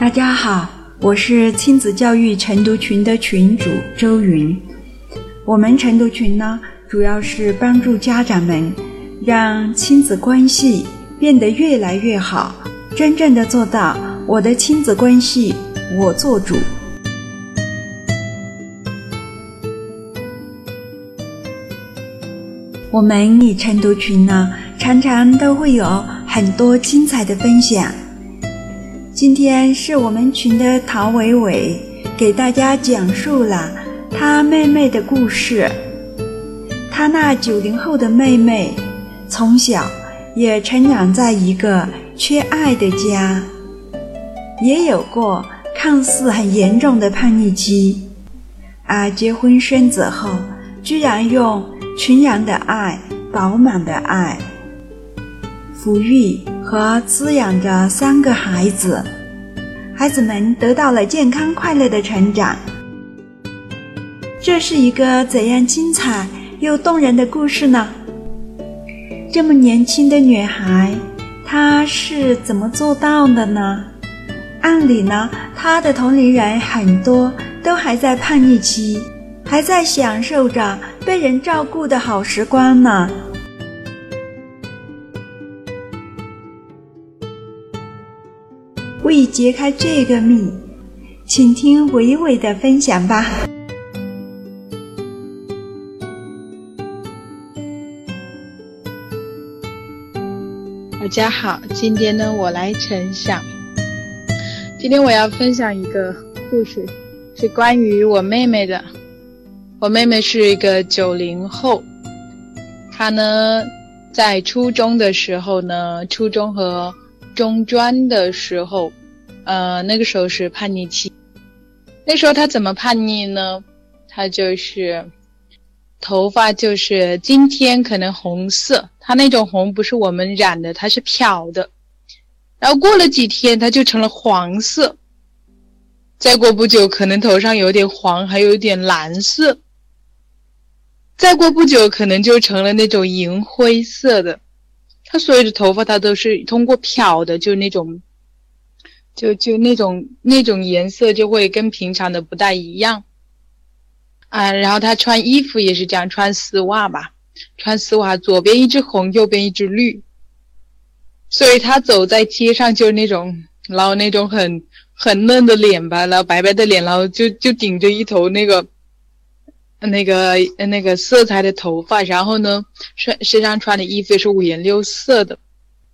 大家好，我是亲子教育晨读群的群主周云。我们晨读群呢，主要是帮助家长们让亲子关系变得越来越好，真正的做到我的亲子关系我做主。我们以晨读群呢，常常都会有很多精彩的分享。今天是我们群的陶伟伟给大家讲述了他妹妹的故事。他那九零后的妹妹，从小也成长在一个缺爱的家，也有过看似很严重的叛逆期，而结婚生子后，居然用纯然的爱、饱满的爱。抚育和滋养着三个孩子，孩子们得到了健康快乐的成长。这是一个怎样精彩又动人的故事呢？这么年轻的女孩，她是怎么做到的呢？按理呢，她的同龄人很多都还在叛逆期，还在享受着被人照顾的好时光呢。为揭开这个谜，请听伟伟的分享吧。大家好，今天呢，我来分享。今天我要分享一个故事，是关于我妹妹的。我妹妹是一个九零后，她呢，在初中的时候呢，初中和中专的时候。呃，那个时候是叛逆期。那时候他怎么叛逆呢？他就是头发就是今天可能红色，他那种红不是我们染的，它是漂的。然后过了几天，它就成了黄色。再过不久，可能头上有点黄，还有点蓝色。再过不久，可能就成了那种银灰色的。他所有的头发，他都是通过漂的，就那种。就就那种那种颜色就会跟平常的不大一样，啊，然后他穿衣服也是这样，穿丝袜吧，穿丝袜左边一只红，右边一只绿，所以他走在街上就是那种，然后那种很很嫩的脸吧，然后白白的脸，然后就就顶着一头那个那个那个色彩的头发，然后呢，身身上穿的衣服也是五颜六色的，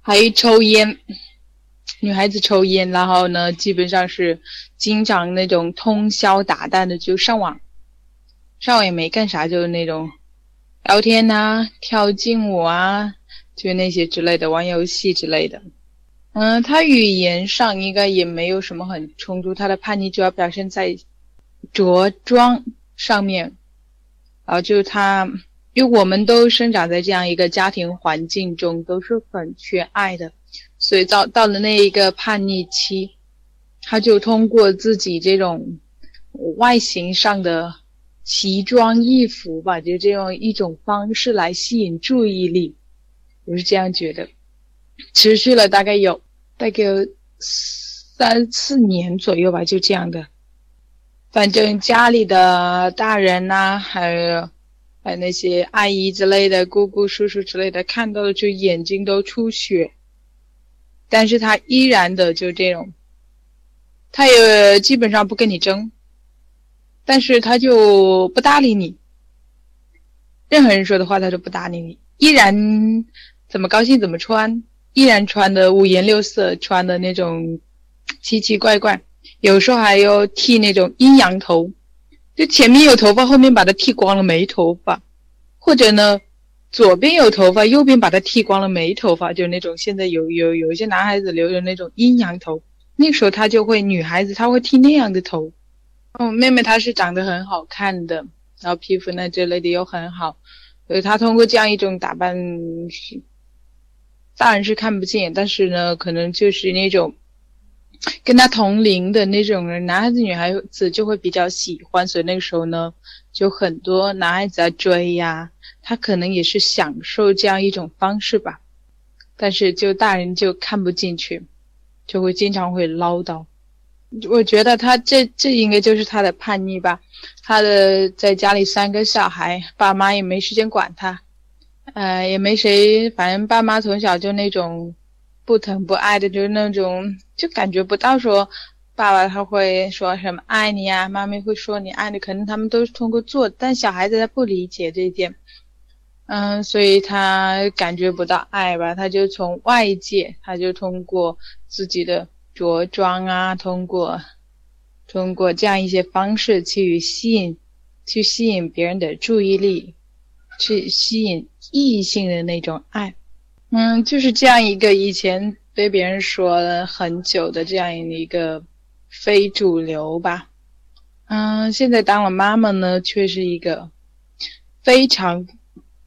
还抽烟。女孩子抽烟，然后呢，基本上是经常那种通宵达旦的就上网，上网也没干啥，就是那种聊天呐、跳劲舞啊，就那些之类的，玩游戏之类的。嗯，她语言上应该也没有什么很冲突，她的叛逆主要表现在着装上面。啊就是他，因为我们都生长在这样一个家庭环境中，都是很缺爱的。所以到到了那一个叛逆期，他就通过自己这种外形上的奇装异服吧，就这样一种方式来吸引注意力。我是这样觉得，持续了大概有大概有三四年左右吧，就这样的。反正家里的大人呐，还有还有那些阿姨之类的、姑姑、叔叔之类的，看到了就眼睛都出血。但是他依然的就这种，他也基本上不跟你争，但是他就不搭理你，任何人说的话他都不搭理你，依然怎么高兴怎么穿，依然穿的五颜六色，穿的那种奇奇怪怪，有时候还要剃那种阴阳头，就前面有头发，后面把它剃光了没头发，或者呢。左边有头发，右边把它剃光了没头发，就那种现在有有有一些男孩子留着那种阴阳头，那时候他就会女孩子他会剃那样的头。哦，妹妹她是长得很好看的，然后皮肤呢之类的又很好，所以她通过这样一种打扮是，大人是看不见，但是呢可能就是那种跟他同龄的那种人，男孩子女孩子就会比较喜欢，所以那个时候呢就很多男孩子在追呀。他可能也是享受这样一种方式吧，但是就大人就看不进去，就会经常会唠叨，我觉得他这这应该就是他的叛逆吧。他的在家里三个小孩，爸妈也没时间管他，呃，也没谁，反正爸妈从小就那种不疼不爱的，就是那种就感觉不到说爸爸他会说什么爱你啊，妈咪会说你爱你，可能他们都是通过做，但小孩子他不理解这一点，嗯，所以他感觉不到爱吧，他就从外界，他就通过自己的着装啊，通过。通过这样一些方式去吸引，去吸引别人的注意力，去吸引异性的那种爱，嗯，就是这样一个以前被别人说了很久的这样一个非主流吧，嗯，现在当了妈妈呢，却是一个非常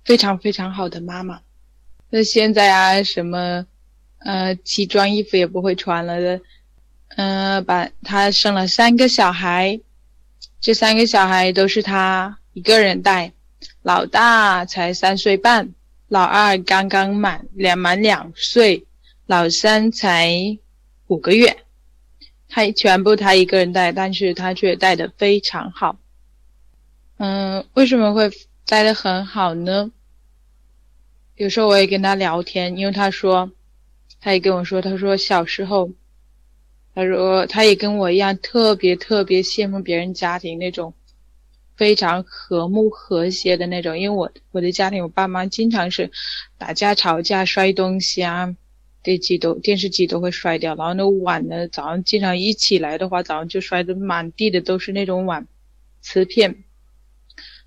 非常非常好的妈妈。那现在啊，什么呃奇装衣服也不会穿了的。嗯，把他生了三个小孩，这三个小孩都是他一个人带。老大才三岁半，老二刚刚满两满两岁，老三才五个月。他全部他一个人带，但是他却带的非常好。嗯，为什么会带的很好呢？有时候我也跟他聊天，因为他说，他也跟我说，他说小时候。他说，他也跟我一样，特别特别羡慕别人家庭那种非常和睦和谐的那种。因为我我的家庭，我爸妈经常是打架吵架、摔东西啊，电机都电视机都会摔掉。然后那碗呢，早上经常一起来的话，早上就摔得满地的都是那种碗、瓷片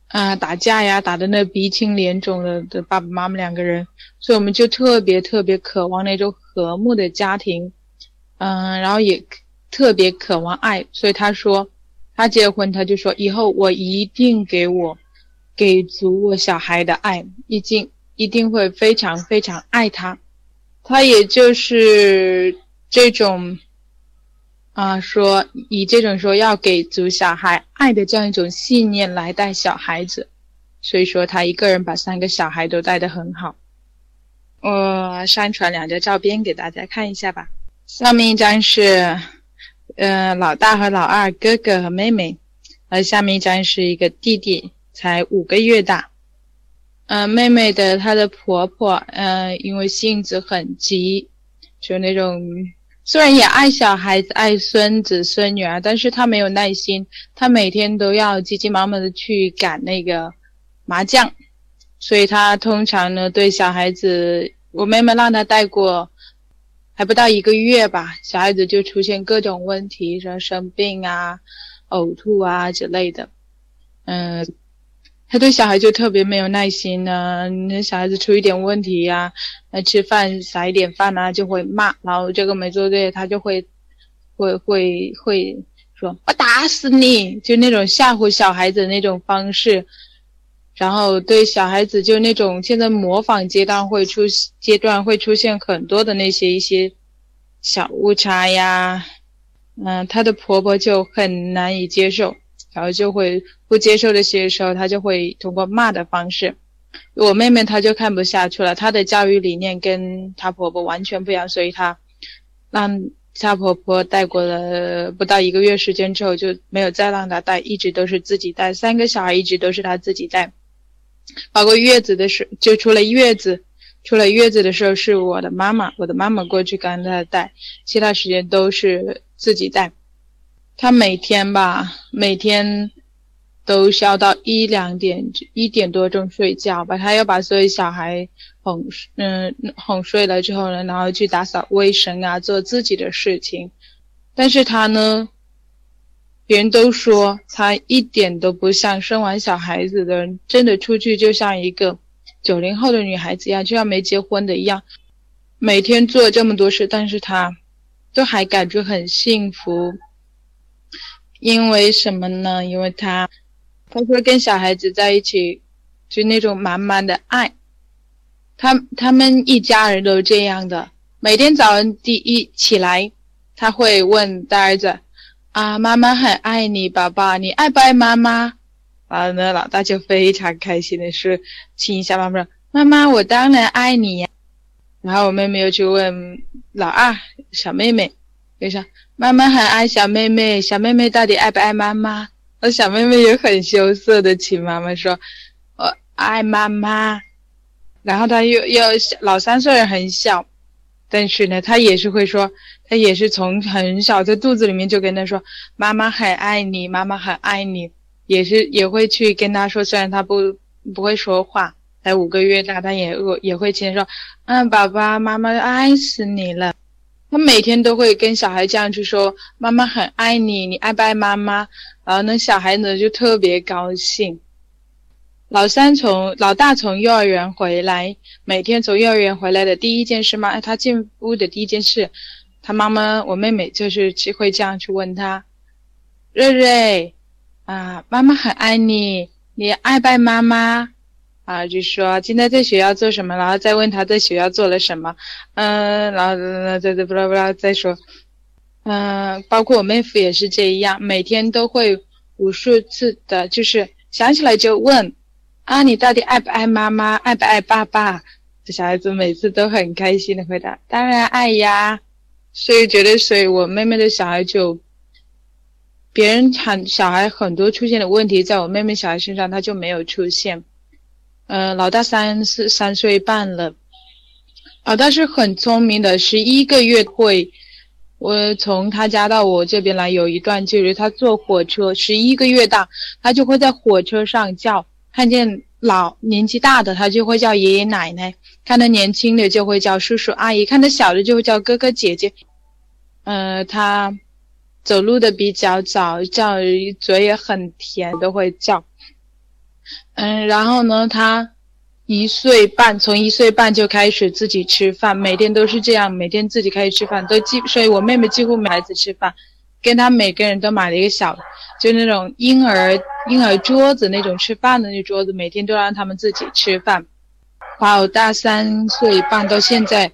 啊，打架呀，打的那鼻青脸肿的的爸爸妈妈两个人，所以我们就特别特别渴望那种和睦的家庭。嗯，然后也特别渴望爱，所以他说，他结婚，他就说以后我一定给我给足我小孩的爱，一定一定会非常非常爱他。他也就是这种啊，说以这种说要给足小孩爱的这样一种信念来带小孩子，所以说他一个人把三个小孩都带得很好。我上传两张照片给大家看一下吧。上面一张是，呃，老大和老二，哥哥和妹妹，而下面一张是一个弟弟，才五个月大。嗯，妹妹的她的婆婆，嗯，因为性子很急，就那种虽然也爱小孩子、爱孙子孙女儿，但是她没有耐心，她每天都要急急忙忙的去赶那个麻将，所以她通常呢对小孩子，我妹妹让她带过。还不到一个月吧，小孩子就出现各种问题，说生病啊、呕吐啊之类的。嗯，他对小孩就特别没有耐心呢。那小孩子出一点问题呀，那吃饭撒一点饭啊，就会骂，然后这个没做对，他就会会会会说我打死你，就那种吓唬小孩子那种方式。然后对小孩子就那种现在模仿阶段会出阶段会出现很多的那些一些小误差呀，嗯，她的婆婆就很难以接受，然后就会不接受这些时候，她就会通过骂的方式。我妹妹她就看不下去了，她的教育理念跟她婆婆完全不一样，所以她让她婆婆带过了不到一个月时间之后就没有再让她带，一直都是自己带，三个小孩一直都是她自己带。包括月子的时候，就出了月子，出了月子的时候是我的妈妈，我的妈妈过去跟他带，其他时间都是自己带。他每天吧，每天都需要到一两点，一点多钟睡觉吧。他要把所有小孩哄，嗯，哄睡了之后呢，然后去打扫卫生啊，做自己的事情。但是他呢？别人都说她一点都不像生完小孩子的人，真的出去就像一个九零后的女孩子一样，就像没结婚的一样，每天做这么多事，但是她都还感觉很幸福。因为什么呢？因为她，她说跟小孩子在一起，就那种满满的爱。他他们一家人都这样的，每天早上第一起来，他会问大儿子。啊，妈妈很爱你，宝宝，你爱不爱妈妈？然后呢，老大就非常开心的是亲一下妈妈，：“妈妈，我当然爱你呀。”然后我妹妹又去问老二小妹妹，就说妈妈很爱小妹妹，小妹妹到底爱不爱妈妈？而小妹妹也很羞涩的请妈妈说：“我爱妈妈。”然后他又又老三虽然很小，但是呢，他也是会说，他也是从很小在肚子里面就跟他说：“妈妈很爱你，妈妈很爱你。”也是也会去跟他说，虽然他不不会说话，才五个月大，但也也会亲说：“嗯，宝宝，妈妈爱死你了。”他每天都会跟小孩这样去说：“妈妈很爱你，你爱不爱妈妈？”然后那小孩子就特别高兴。老三从老大从幼儿园回来，每天从幼儿园回来的第一件事嘛，他进屋的第一件事，他妈妈我妹妹就是会这样去问他：“瑞瑞，啊，妈妈很爱你，你爱不爱妈妈？”啊，就说今天在学校做什么，然后再问他在学校做了什么，嗯，然后再再不知道不知道再说，嗯，包括我妹夫也是这样，每天都会无数次的，就是想起来就问，啊，你到底爱不爱妈妈，爱不爱爸爸？这小孩子每次都很开心的回答，当然爱呀。所以觉得，所以我妹妹的小孩就，别人很小孩很多出现的问题，在我妹妹小孩身上他就没有出现。呃，老大三四三岁半了，老大是很聪明的，十一个月会。我从他家到我这边来有一段距离，他坐火车，十一个月大，他就会在火车上叫，看见老年纪大的，他就会叫爷爷奶奶；看到年轻的就会叫叔叔阿姨；看到小的就会叫哥哥姐姐。呃，他走路的比较早，叫嘴也很甜，都会叫。嗯，然后呢，他一岁半，从一岁半就开始自己吃饭，每天都是这样，每天自己开始吃饭，都几，所以我妹妹几乎没孩子吃饭，跟他每个人都买了一个小，就那种婴儿婴儿桌子那种吃饭的那桌子，每天都让他们自己吃饭。把我大三岁半到现在，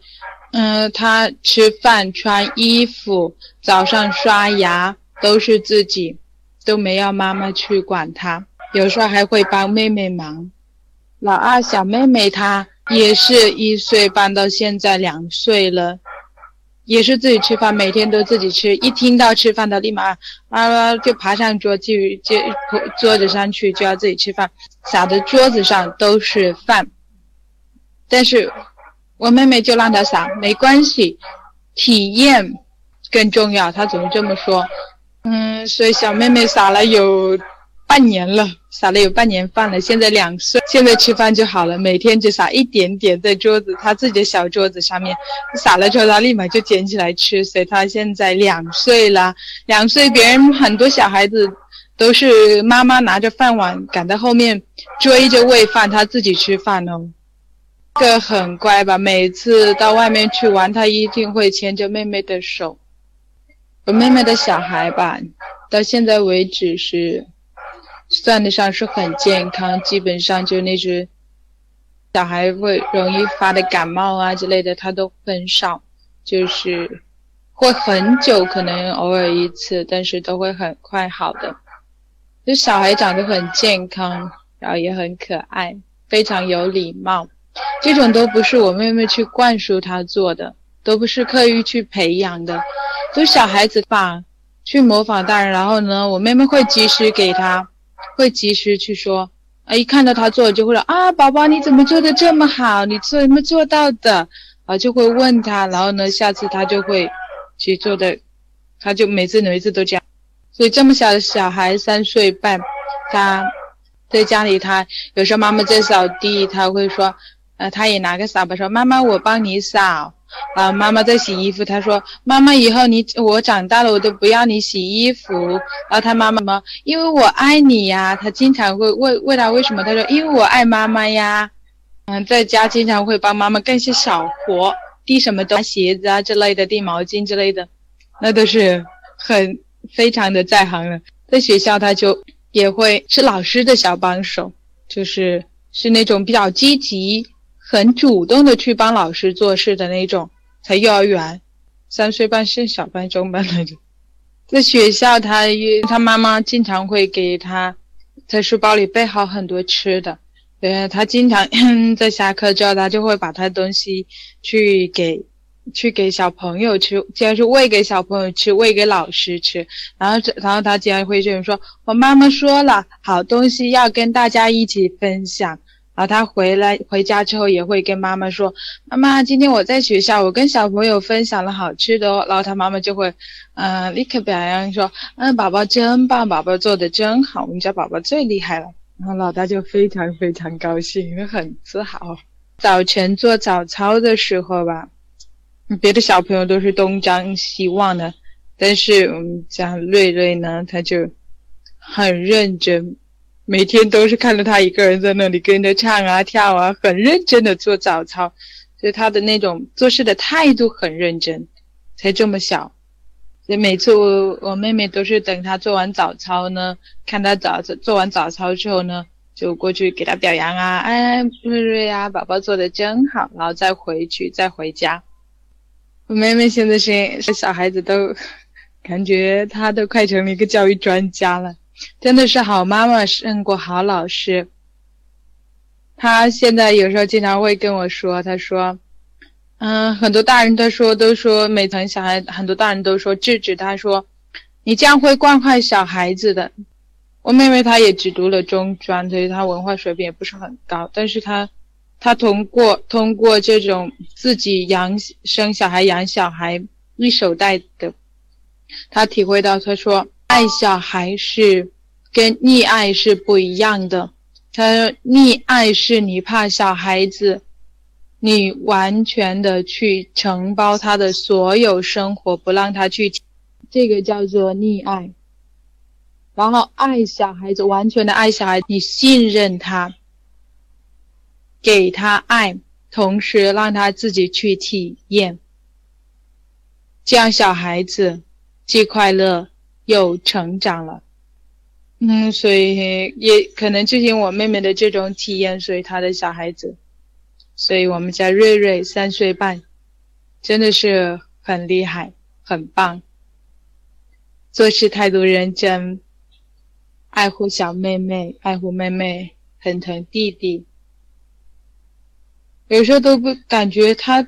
嗯，他吃饭、穿衣服、早上刷牙都是自己，都没要妈妈去管他。有时候还会帮妹妹忙。老二小妹妹她也是一岁半到现在两岁了，也是自己吃饭，每天都自己吃。一听到吃饭的，立马啊就爬上桌去，就桌子上去就要自己吃饭，撒的桌子上都是饭。但是我妹妹就让她撒，没关系，体验更重要，她总是这么说。嗯，所以小妹妹撒了有。半年了，撒了有半年饭了。现在两岁，现在吃饭就好了，每天只撒一点点在桌子，他自己的小桌子上面，撒了之后他立马就捡起来吃。所以他现在两岁了，两岁别人很多小孩子都是妈妈拿着饭碗赶在后面追着喂饭，他自己吃饭哦。这很乖吧？每次到外面去玩，他一定会牵着妹妹的手。我妹妹的小孩吧，到现在为止是。算得上是很健康，基本上就那只小孩会容易发的感冒啊之类的，他都很少，就是会很久，可能偶尔一次，但是都会很快好的。就小孩长得很健康，然后也很可爱，非常有礼貌，这种都不是我妹妹去灌输他做的，都不是刻意去培养的，就小孩子吧，去模仿大人，然后呢，我妹妹会及时给他。会及时去说，啊，一看到他做就会说啊，宝宝你怎么做的这么好？你怎么做到的？啊，就会问他，然后呢，下次他就会去做的，他就每次每次都这样。所以这么小的小孩三岁半，他在家里，他有时候妈妈在扫地，他会说，呃，他也拿个扫把说，妈妈我帮你扫。啊，妈妈在洗衣服。他说：“妈妈，以后你我长大了，我都不要你洗衣服。”然后他妈妈吗？因为我爱你呀。他经常会问问他为什么？他说：“因为我爱妈妈呀。”嗯，在家经常会帮妈妈干些小活，递什么东西，鞋子啊之类的，递毛巾之类的，那都是很非常的在行了。在学校，他就也会是老师的小帮手，就是是那种比较积极。很主动的去帮老师做事的那种，才幼儿园，三岁半是小班中班那种，在学校他他妈妈经常会给他，在书包里备好很多吃的，对他经常 在下课之后他就会把他东西去给去给小朋友吃，既然是喂给小朋友吃，喂给老师吃。然后，然后他竟然会这样说：“我妈妈说了，好东西要跟大家一起分享。”然后他回来回家之后也会跟妈妈说：“妈妈，今天我在学校，我跟小朋友分享了好吃的哦。”然后他妈妈就会，嗯，立刻表扬说：“嗯，宝宝真棒，宝宝做的真好，我们家宝宝最厉害了。”然后老大就非常非常高兴，很自豪。早晨做早操的时候吧，别的小朋友都是东张西望的，但是我们家瑞瑞呢，他就很认真，每天都是看着他一个人在那里跟着唱啊跳啊，很认真的做早操，所以他的那种做事的态度很认真，才这么小。所以每次我我妹妹都是等他做完早操呢，看他早做完早操之后呢。就过去给他表扬啊，哎，瑞瑞呀，宝宝做的真好，然后再回去，再回家。我妹妹现在是小孩子都，感觉她都快成了一个教育专家了，真的是好妈妈胜过好老师。她现在有时候经常会跟我说，她说，嗯，很多大人都说都说每层小孩，很多大人都说制止她说，你这样会惯坏小孩子的。我妹妹她也只读了中专，所以她文化水平也不是很高。但是她，她通过通过这种自己养生小孩、养小孩一手带的，她体会到，她说爱小孩是跟溺爱是不一样的。他溺爱是你怕小孩子，你完全的去承包他的所有生活，不让他去，这个叫做溺爱。然后爱小孩子，完全的爱小孩，你信任他，给他爱，同时让他自己去体验，这样小孩子既快乐又成长了。嗯，所以也可能就因我妹妹的这种体验，所以她的小孩子，所以我们家瑞瑞三岁半，真的是很厉害，很棒，做事态度认真。爱护小妹妹，爱护妹妹，很疼弟弟。有时候都不感觉他，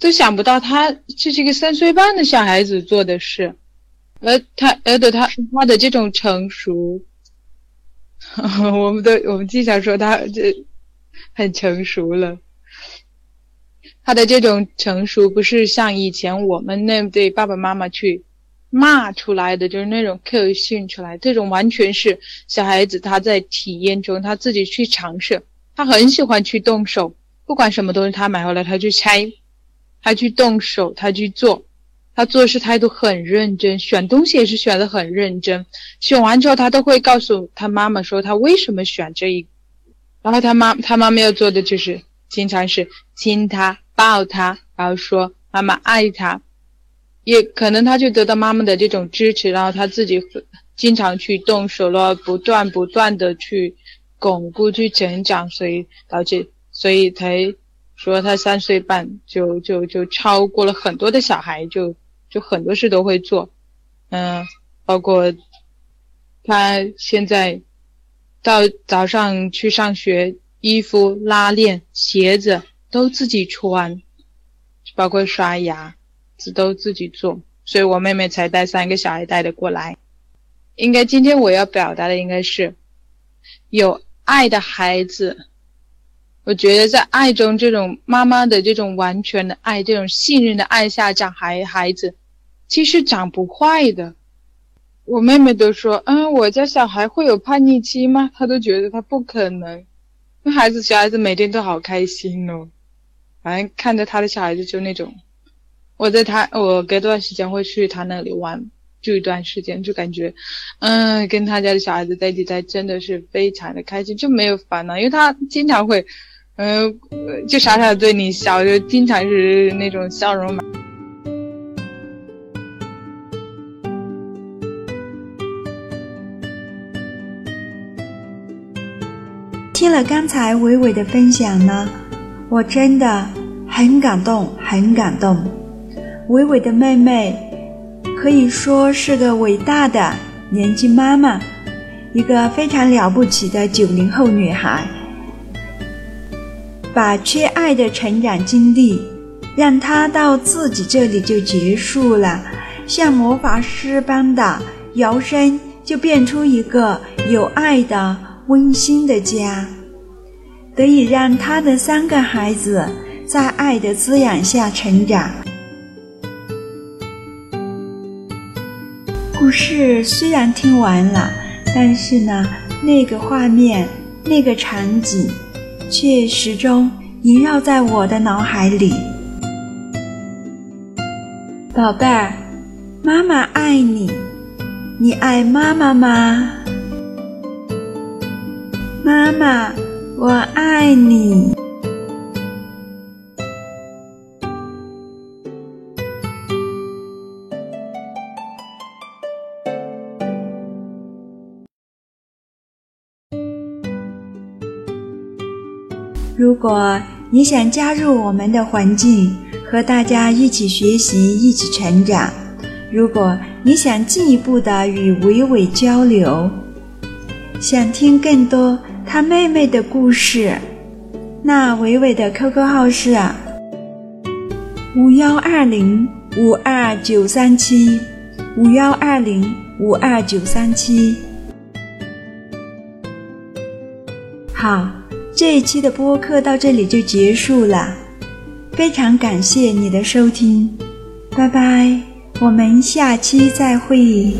都想不到他这是一个三岁半的小孩子做的事，而他而的他他的这种成熟，我们都我们经常说他这很成熟了。他的这种成熟不是像以前我们那对爸爸妈妈去。骂出来的就是那种课训出来，这种完全是小孩子他在体验中他自己去尝试，他很喜欢去动手，不管什么东西他买回来他去拆，他去动手，他去做，他做事态度很认真，选东西也是选的很认真，选完之后他都会告诉他妈妈说他为什么选这一，然后他妈他妈妈要做的就是经常是亲他抱他，然后说妈妈爱他。也可能他就得到妈妈的这种支持，然后他自己经常去动手了，不断不断的去巩固、去成长，所以导致，所以才说他三岁半就就就超过了很多的小孩，就就很多事都会做，嗯，包括他现在到早上去上学，衣服拉链、鞋子都自己穿，包括刷牙。都自己做，所以我妹妹才带三个小孩带的过来。应该今天我要表达的应该是，有爱的孩子。我觉得在爱中，这种妈妈的这种完全的爱，这种信任的爱下长孩孩子，其实长不坏的。我妹妹都说，嗯，我家小孩会有叛逆期吗？她都觉得他不可能。那孩子小孩子每天都好开心哦，反正看着他的小孩子就那种。我在他，我隔段时间会去他那里玩，住一段时间，就感觉，嗯，跟他家的小孩子在一起，在真的是非常的开心，就没有烦恼，因为他经常会，嗯，就傻傻的对你笑，就经常是那种笑容满。听了刚才伟伟的分享呢，我真的很感动，很感动。伟伟的妹妹可以说是个伟大的年轻妈妈，一个非常了不起的九零后女孩，把缺爱的成长经历让他到自己这里就结束了，像魔法师般的摇身就变出一个有爱的温馨的家，得以让他的三个孩子在爱的滋养下成长。故事虽然听完了，但是呢，那个画面、那个场景，却始终萦绕在我的脑海里。宝贝儿，妈妈爱你，你爱妈妈吗？妈妈，我爱你。如果你想加入我们的环境，和大家一起学习，一起成长。如果你想进一步的与伟伟交流，想听更多他妹妹的故事，那伟伟的 QQ 号是五幺二零五二九三七五幺二零五二九三七。好。这一期的播客到这里就结束了，非常感谢你的收听，拜拜，我们下期再会。